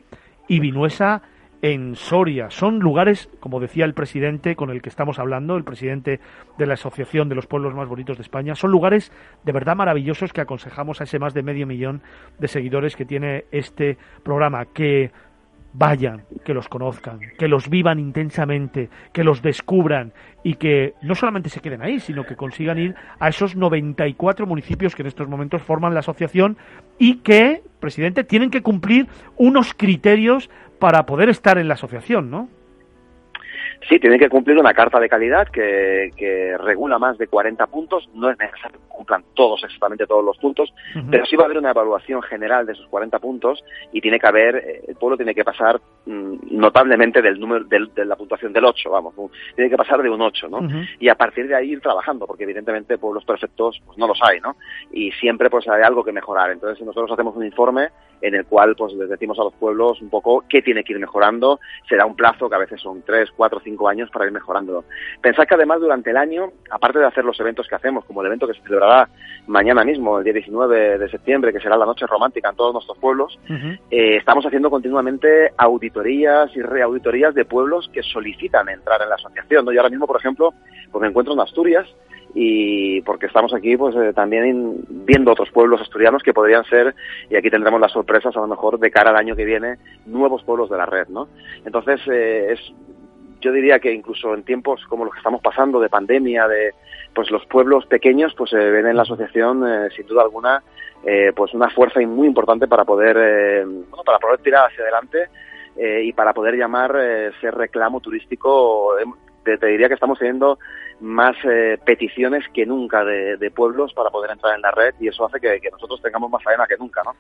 y Vinuesa en Soria. Son lugares, como decía el presidente con el que estamos hablando, el presidente de la Asociación de los Pueblos Más Bonitos de España, son lugares de verdad maravillosos que aconsejamos a ese más de medio millón de seguidores que tiene este programa, que vayan, que los conozcan, que los vivan intensamente, que los descubran y que no solamente se queden ahí, sino que consigan ir a esos 94 municipios que en estos momentos forman la asociación y que, presidente, tienen que cumplir unos criterios para poder estar en la asociación, ¿no? Sí, tienen que cumplir una carta de calidad que, regula más de 40 puntos. No es necesario que cumplan todos, exactamente todos los puntos, pero sí va a haber una evaluación general de esos 40 puntos y tiene que haber, eh, el pueblo tiene que pasar mm, notablemente del número, de la puntuación del 8, vamos, tiene que pasar de un 8, ¿no? Y a partir de ahí ir trabajando, porque evidentemente pueblos perfectos pues no los hay, ¿no? Y siempre pues hay algo que mejorar. Entonces nosotros hacemos un informe en el cual pues les decimos a los pueblos un poco qué tiene que ir mejorando. Se da un plazo que a veces son 3, 4, cinco años para ir mejorándolo. Pensad que además durante el año, aparte de hacer los eventos que hacemos, como el evento que se celebrará mañana mismo, el día 19 de septiembre, que será la noche romántica en todos nuestros pueblos, eh, estamos haciendo continuamente auditorías y reauditorías de pueblos que solicitan entrar en la asociación. ¿no? Y ahora mismo, por ejemplo, pues me encuentro en Asturias y porque estamos aquí pues eh, también viendo otros pueblos asturianos que podrían ser y aquí tendremos las sorpresas a lo mejor de cara al año que viene nuevos pueblos de la red no entonces eh, es yo diría que incluso en tiempos como los que estamos pasando de pandemia, de pues los pueblos pequeños, pues se ven en la asociación eh, sin duda alguna eh, pues una fuerza muy importante para poder eh, bueno, para poder tirar hacia adelante y para poder llamar ese reclamo turístico. Te, diría que estamos teniendo más peticiones que nunca de, pueblos para poder entrar en la red y eso hace que, nosotros tengamos más faena que nunca, ¿no?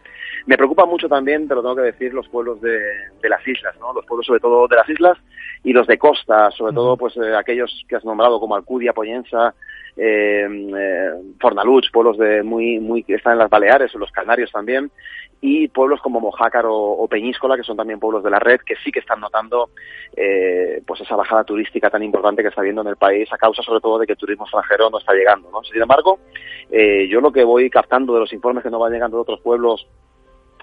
Me preocupa mucho también, te lo tengo que decir, los pueblos de, de las islas, ¿no? Los pueblos sobre todo de las islas y los de costa, sobre todo pues eh, aquellos que has nombrado como Alcudia, Poyensa, eh, eh, Fornaluch, pueblos de muy muy que están en las Baleares o los Canarios también y pueblos como Mojácar o, Peñíscola que son también pueblos de la red que sí que están notando eh, pues esa bajada turística tan importante que está habiendo en el país a causa sobre todo de que el turismo extranjero no está llegando ¿no? sin embargo eh, yo lo que voy captando de los informes que nos van llegando de otros pueblos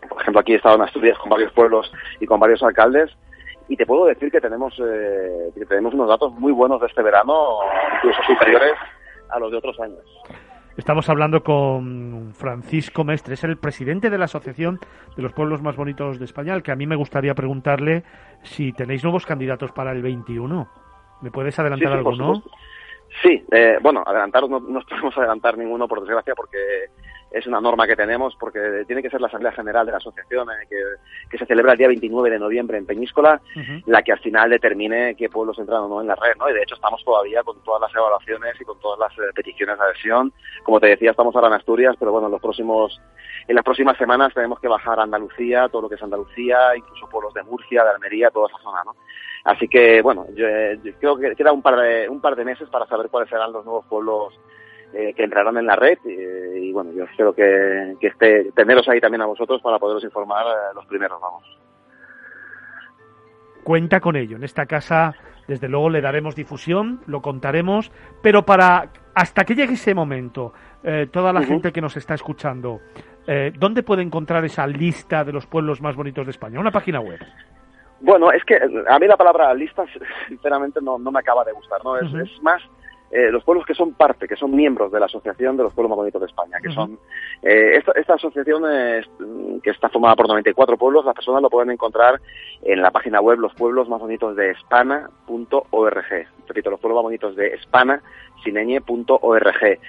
por ejemplo aquí he estado en Asturias con varios pueblos y con varios alcaldes y te puedo decir que tenemos, eh, que tenemos unos datos muy buenos de este verano, incluso superiores a los de otros años. Estamos hablando con Francisco Mestre, es el presidente de la Asociación de los Pueblos Más Bonitos de España, al que a mí me gustaría preguntarle si tenéis nuevos candidatos para el 21. ¿Me puedes adelantar alguno? Sí, eh, bueno, adelantar no, no podemos adelantar ninguno, por desgracia, porque es una norma que tenemos porque tiene que ser la Asamblea General de la Asociación eh, que, se celebra el día 29 de noviembre en Peñíscola, la que al final determine qué pueblos entran o no en la red, ¿no? Y de hecho estamos todavía con todas las evaluaciones y con todas las eh, peticiones de adhesión. Como te decía, estamos ahora en Asturias, pero bueno, en los próximos en las próximas semanas tenemos que bajar a Andalucía, todo lo que es Andalucía, incluso pueblos de Murcia, de Almería, toda esa zona, ¿no? Así que, bueno, yo, eh, creo que queda un par, de, un par de meses para saber cuáles serán los nuevos pueblos eh, que entrarán en la red eh, y, bueno, yo espero que, que esté, teneros ahí también a vosotros para poderos informar los primeros, vamos. Cuenta con ello. En esta casa, desde luego, le daremos difusión, lo contaremos, pero para hasta que llegue ese momento, eh, toda la gente que nos está escuchando, eh, ¿dónde puede encontrar esa lista de los pueblos más bonitos de España? Una página web. Bueno, es que a mí la palabra lista, sinceramente, no, no me acaba de gustar, ¿no? Es, es más eh, los pueblos que son parte, que son miembros de la Asociación de los Pueblos Más Bonitos de España, que son eh, esta, esta, asociación que está formada por 94 pueblos, las personas lo pueden encontrar en la página web los pueblos más bonitos de Espana.org. Repito, los pueblos más bonitos de Espana, sineñe.org.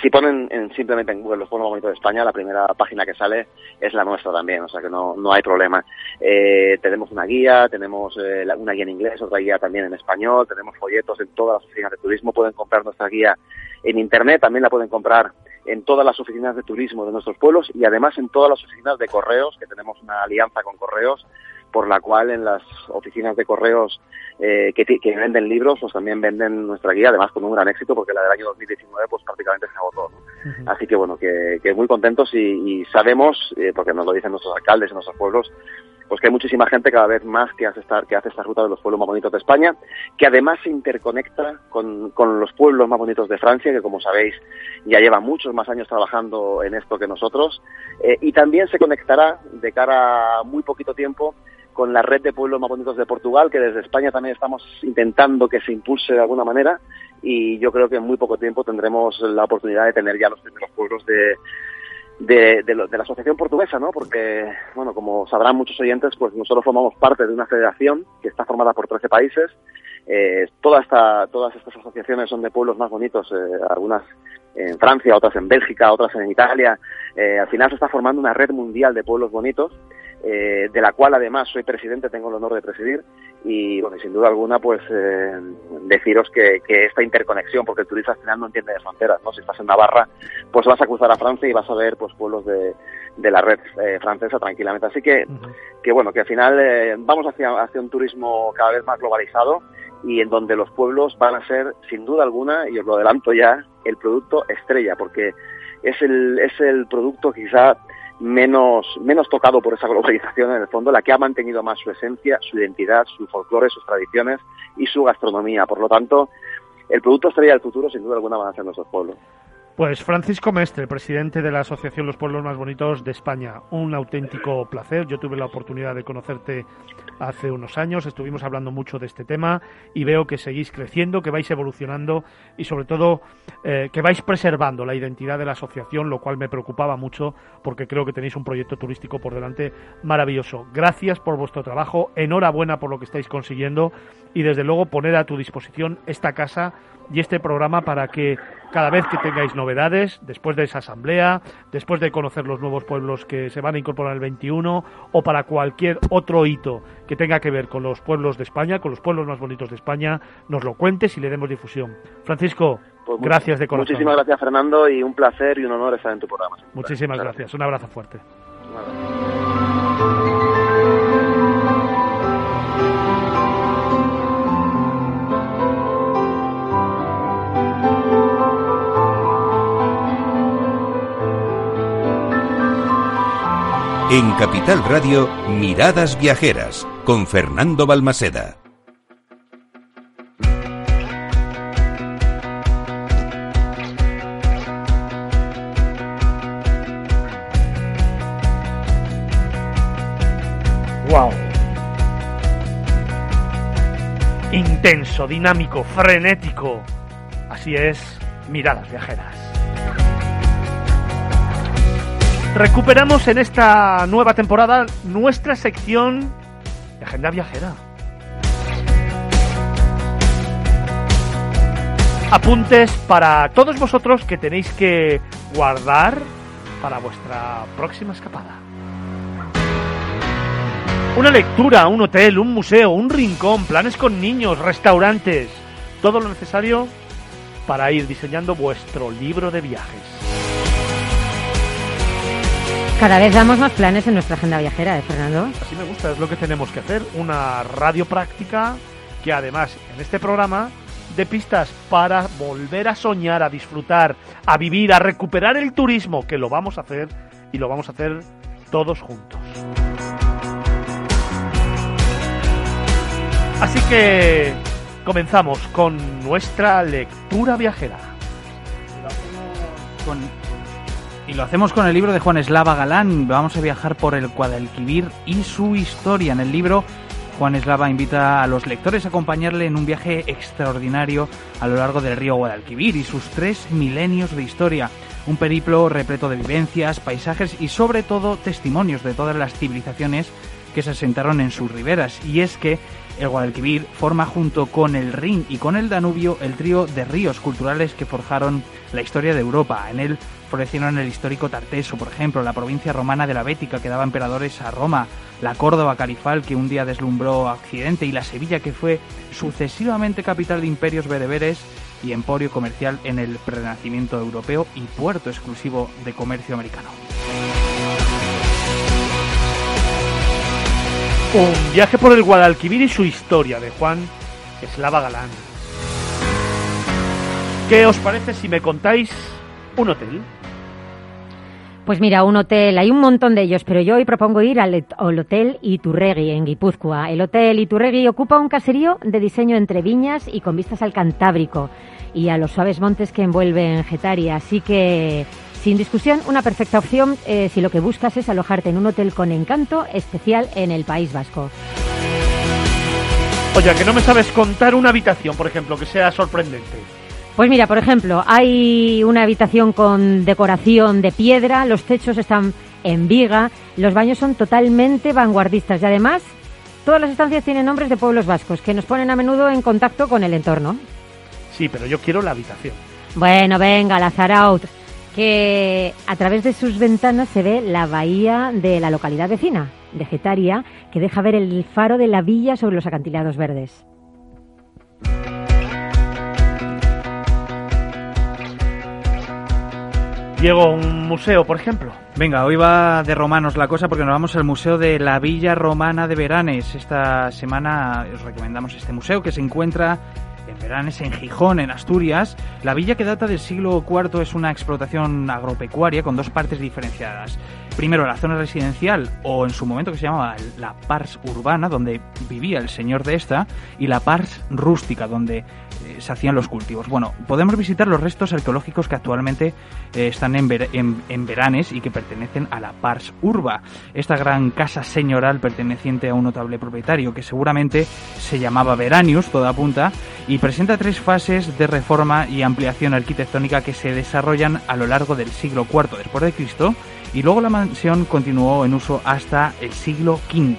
Si ponen en, simplemente en Google los pueblos bonitos de España, la primera página que sale es la nuestra también, o sea que no, no hay problema. Eh, tenemos una guía, tenemos eh, una guía en inglés, otra guía también en español, tenemos folletos en todas las oficinas de turismo, pueden comprar nuestra guía en internet, también la pueden comprar en todas las oficinas de turismo de nuestros pueblos y además en todas las oficinas de correos, que tenemos una alianza con correos, por la cual en las oficinas de correos eh, que, que, venden libros, pues también venden nuestra guía, además con un gran éxito, porque la del año 2019 pues prácticamente se agotó. ¿no? Así que bueno, que, que muy contentos y, y sabemos, eh, porque nos lo dicen nuestros alcaldes en nuestros pueblos, pues que hay muchísima gente cada vez más que hace esta, que hace esta ruta de los pueblos más bonitos de España, que además se interconecta con, con los pueblos más bonitos de Francia, que como sabéis ya lleva muchos más años trabajando en esto que nosotros, eh, y también se conectará de cara a muy poquito tiempo con la red de pueblos más bonitos de Portugal, que desde España también estamos intentando que se impulse de alguna manera y yo creo que en muy poco tiempo tendremos la oportunidad de tener ya los primeros pueblos de, de, la Asociación Portuguesa, ¿no? Porque, bueno, como sabrán muchos oyentes, pues nosotros formamos parte de una federación que está formada por 13 países. Eh, toda todas estas asociaciones son de pueblos más bonitos, eh, algunas en Francia, otras en Bélgica, otras en Italia. Eh, al final se está formando una red mundial de pueblos bonitos eh, de la cual además soy presidente, tengo el honor de presidir y bueno, sin duda alguna pues eh, deciros que, que, esta interconexión, porque el turista al final no entiende de fronteras, ¿no? Si estás en Navarra, pues vas a cruzar a Francia y vas a ver pues pueblos de, de la red eh, francesa tranquilamente. Así que, uh -huh. que bueno, que al final eh, vamos hacia, hacia un turismo cada vez más globalizado y en donde los pueblos van a ser, sin duda alguna, y os lo adelanto ya, el producto estrella, porque es el, es el producto quizá menos, menos tocado por esa globalización en el fondo, la que ha mantenido más su esencia, su identidad, su folclore, sus tradiciones y su gastronomía. Por lo tanto, el producto estrella del futuro sin duda alguna van a ser nuestros pueblos. Pues Francisco Mestre, presidente de la Asociación Los Pueblos Más Bonitos de España, un auténtico placer. Yo tuve la oportunidad de conocerte hace unos años, estuvimos hablando mucho de este tema y veo que seguís creciendo, que vais evolucionando y sobre todo eh, que vais preservando la identidad de la asociación, lo cual me preocupaba mucho porque creo que tenéis un proyecto turístico por delante maravilloso. Gracias por vuestro trabajo, enhorabuena por lo que estáis consiguiendo y desde luego poner a tu disposición esta casa y este programa para que cada vez que tengáis novedades, después de esa asamblea, después de conocer los nuevos pueblos que se van a incorporar el 21 o para cualquier otro hito que tenga que ver con los pueblos de España, con los pueblos más bonitos de España, nos lo cuentes y le demos difusión. Francisco, pues gracias de corazón. Muchísimas gracias Fernando y un placer y un honor estar en tu programa. Muchísimas gracias. gracias. Un abrazo fuerte. Un abrazo. En Capital Radio, Miradas Viajeras, con Fernando Balmaseda. ¡Wow! Intenso, dinámico, frenético. Así es, Miradas Viajeras. Recuperamos en esta nueva temporada nuestra sección de Agenda Viajera. Apuntes para todos vosotros que tenéis que guardar para vuestra próxima escapada. Una lectura, un hotel, un museo, un rincón, planes con niños, restaurantes, todo lo necesario para ir diseñando vuestro libro de viajes. Cada vez damos más planes en nuestra agenda viajera, ¿eh, Fernando? Así me gusta, es lo que tenemos que hacer. Una radio práctica que además en este programa de pistas para volver a soñar, a disfrutar, a vivir, a recuperar el turismo, que lo vamos a hacer y lo vamos a hacer todos juntos. Así que comenzamos con nuestra lectura viajera. Y lo hacemos con el libro de Juan Eslava Galán. Vamos a viajar por el Guadalquivir y su historia. En el libro, Juan Eslava invita a los lectores a acompañarle en un viaje extraordinario a lo largo del río Guadalquivir y sus tres milenios de historia. Un periplo repleto de vivencias, paisajes y sobre todo testimonios de todas las civilizaciones que se asentaron en sus riberas. Y es que el Guadalquivir forma junto con el Rin y con el Danubio el trío de ríos culturales que forjaron la historia de Europa. En él florecieron el histórico Tarteso, por ejemplo, la provincia romana de la Bética que daba emperadores a Roma, la Córdoba califal que un día deslumbró a Occidente y la Sevilla que fue sucesivamente capital de imperios bereberes y emporio comercial en el Renacimiento europeo y puerto exclusivo de comercio americano. Un viaje por el Guadalquivir y su historia de Juan Eslava Galán. ¿Qué os parece si me contáis un hotel? Pues mira, un hotel, hay un montón de ellos, pero yo hoy propongo ir al, Hotel Iturregui en Guipúzcoa. El Hotel Iturregui ocupa un caserío de diseño entre viñas y con vistas al Cantábrico y a los suaves montes que envuelven Getaria. Así que, sin discusión, una perfecta opción eh, si lo que buscas es alojarte en un hotel con encanto especial en el País Vasco. Oye, que no me sabes contar una habitación, por ejemplo, que sea sorprendente. Pues mira, por ejemplo, hay una habitación con decoración de piedra, los techos están en viga, los baños son totalmente vanguardistas y además todas las estancias tienen nombres de pueblos vascos que nos ponen a menudo en contacto con el entorno. Sí, pero yo quiero la habitación. Bueno, venga, la Zaraut, que a través de sus ventanas se ve la bahía de la localidad vecina, de Getaria, que deja ver el faro de la villa sobre los acantilados verdes. Diego, un museo, por ejemplo. Venga, hoy va de romanos la cosa porque nos vamos al Museo de la Villa Romana de Veranes. Esta semana os recomendamos este museo que se encuentra en Veranes, en Gijón, en Asturias. La villa que data del siglo IV es una explotación agropecuaria con dos partes diferenciadas. Primero la zona residencial, o en su momento que se llamaba la Pars urbana, donde vivía el señor de esta, y la Pars rústica, donde se hacían los cultivos. Bueno, podemos visitar los restos arqueológicos que actualmente eh, están en, en, Veranes y que pertenecen a la Pars Urba, esta gran casa señoral perteneciente a un notable propietario que seguramente se llamaba Veranius, toda punta, y presenta tres fases de reforma y ampliación arquitectónica que se desarrollan a lo largo del siglo IV después de Cristo y luego la mansión continuó en uso hasta el siglo V.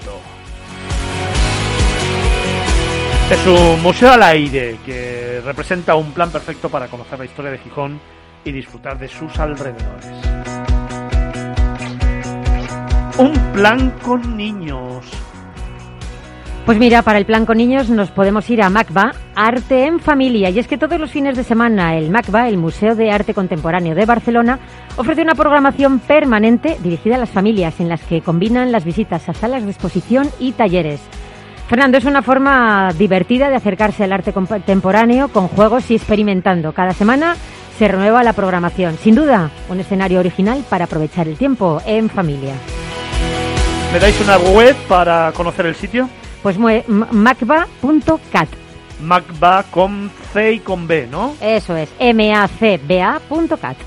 Es un museo al aire que representa un plan perfecto para conocer la historia de Gijón y disfrutar de sus alrededores. Un plan con niños. Pues mira, para el plan con niños nos podemos ir a MACBA, Arte en Familia. Y es que todos los fines de semana el MACBA, el Museo de Arte Contemporáneo de Barcelona, ofrece una programación permanente dirigida a las familias en las que combinan las visitas a salas de exposición y talleres. Fernando, es una forma divertida de acercarse al arte contemporáneo con juegos y experimentando. Cada semana se renueva la programación. Sin duda, un escenario original para aprovechar el tiempo en familia. ¿Me dais una web para conocer el sitio? Pues macba.cat. Macba con C y con B, ¿no? Eso es, macba.cat.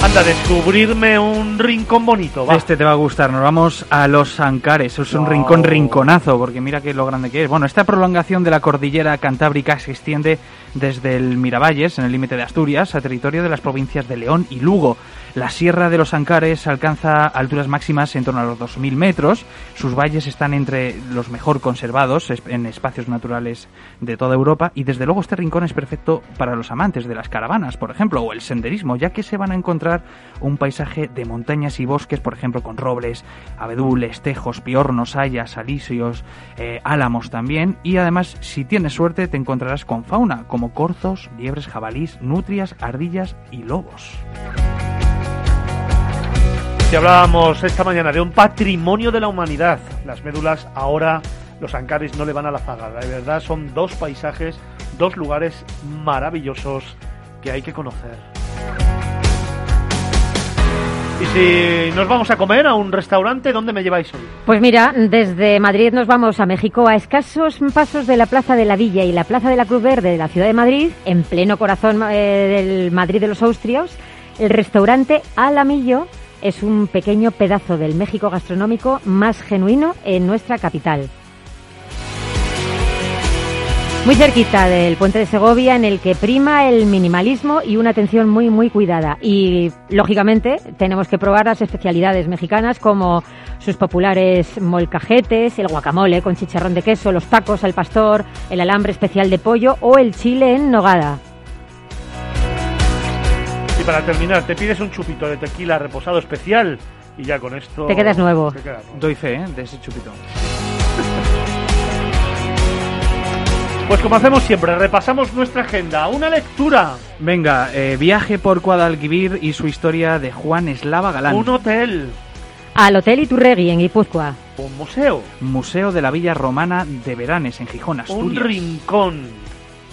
Anda, descubrirme un rincón bonito. Este te va a gustar. Nos vamos a los Ancares. Es un rincón rinconazo, porque mira que lo grande que es. Bueno, esta prolongación de la cordillera cantábrica se extiende desde el Miravalles, en el límite de Asturias, a territorio de las provincias de León y Lugo. La Sierra de los Ancares alcanza alturas máximas en torno a los 2.000 metros. Sus valles están entre los mejor conservados en espacios naturales de toda Europa y desde luego este rincón es perfecto para los amantes de las caravanas, por ejemplo, o el senderismo, ya que se van a encontrar un paisaje de montañas y bosques, por ejemplo, con robles, abedules, tejos, piornos, hayas, alisios, eh, álamos también. Y además, si tienes suerte, te encontrarás con fauna como corzos, liebres, jabalís, nutrias, ardillas y lobos. Si hablábamos esta mañana de un patrimonio de la humanidad, las médulas ahora los ancares no le van a la zaga. De verdad son dos paisajes, dos lugares maravillosos que hay que conocer. Y si nos vamos a comer a un restaurante, ¿dónde me lleváis hoy? Pues mira, desde Madrid nos vamos a México a escasos pasos de la Plaza de la Villa y la Plaza de la Cruz Verde de la ciudad de Madrid, en pleno corazón eh, del Madrid de los Austrios. El restaurante Alamillo es un pequeño pedazo del México gastronómico más genuino en nuestra capital. Muy cerquita del puente de Segovia, en el que prima el minimalismo y una atención muy, muy cuidada. Y, lógicamente, tenemos que probar las especialidades mexicanas como sus populares molcajetes, el guacamole con chicharrón de queso, los tacos al pastor, el alambre especial de pollo o el chile en nogada. Y para terminar, te pides un chupito de tequila reposado especial y ya con esto... Te quedas nuevo. te quedas nuevo. Doy fe ¿eh? de ese chupito. Pues como hacemos siempre, repasamos nuestra agenda. Una lectura, Venga, eh, viaje por Guadalquivir y su historia de Juan Eslava Galán. un hotel, Al Hotel Iturregui, en Guipúzcoa. un museo, Museo de la Villa Romana de Veranes, en Gijón, un Asturias. rincón,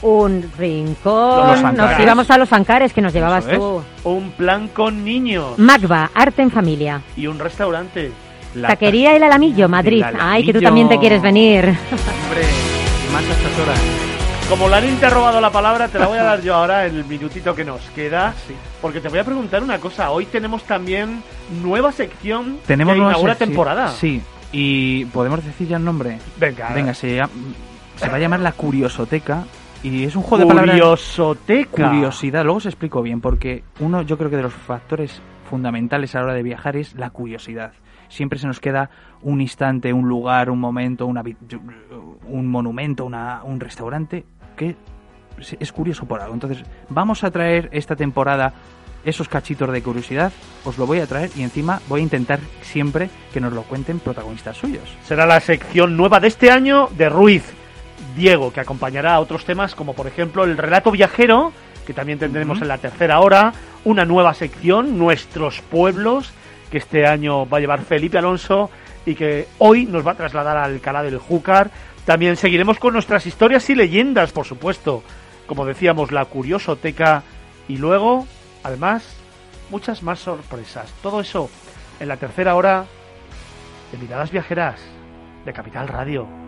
Un rincón. Los Nos íbamos a los Ancares que nos llevabas tú. un plan con niños Magba, arte en familia. y un restaurante. La Taquería El Alamillo, Madrid. El Ay, que tú también te quieres venir. Hombre, más a estas horas. Como Larín te ha robado la palabra, te la voy a dar yo ahora en el minutito que nos queda. Sí. Porque te voy a preguntar una cosa. Hoy tenemos también nueva sección Tenemos que nueva inaugura temporada. Sí, y podemos decir ya el nombre. Venga, Venga, se, llama- se va a llamar La Curiosoteca y es un juego de palabras. Curiosoteca. Curiosidad, luego os explico bien, porque uno, yo creo que de los factores fundamentales a la hora de viajar es la curiosidad. Siempre se nos queda un instante, un lugar, un momento, una, un monumento, una- un restaurante que es curioso por algo. Entonces, vamos a traer esta temporada esos cachitos de curiosidad, os lo voy a traer y encima voy a intentar siempre que nos lo cuenten protagonistas suyos. Será la sección nueva de este año de Ruiz Diego, que acompañará a otros temas como por ejemplo el relato viajero, que también tendremos en la tercera hora, una nueva sección, Nuestros Pueblos, que este año va a llevar Felipe Alonso y que hoy nos va a trasladar a Alcalá del Júcar. También seguiremos con nuestras historias y leyendas, por supuesto. Como decíamos, la curiosoteca y luego, además, muchas más sorpresas. Todo eso en la tercera hora de Miradas Viajeras de Capital Radio.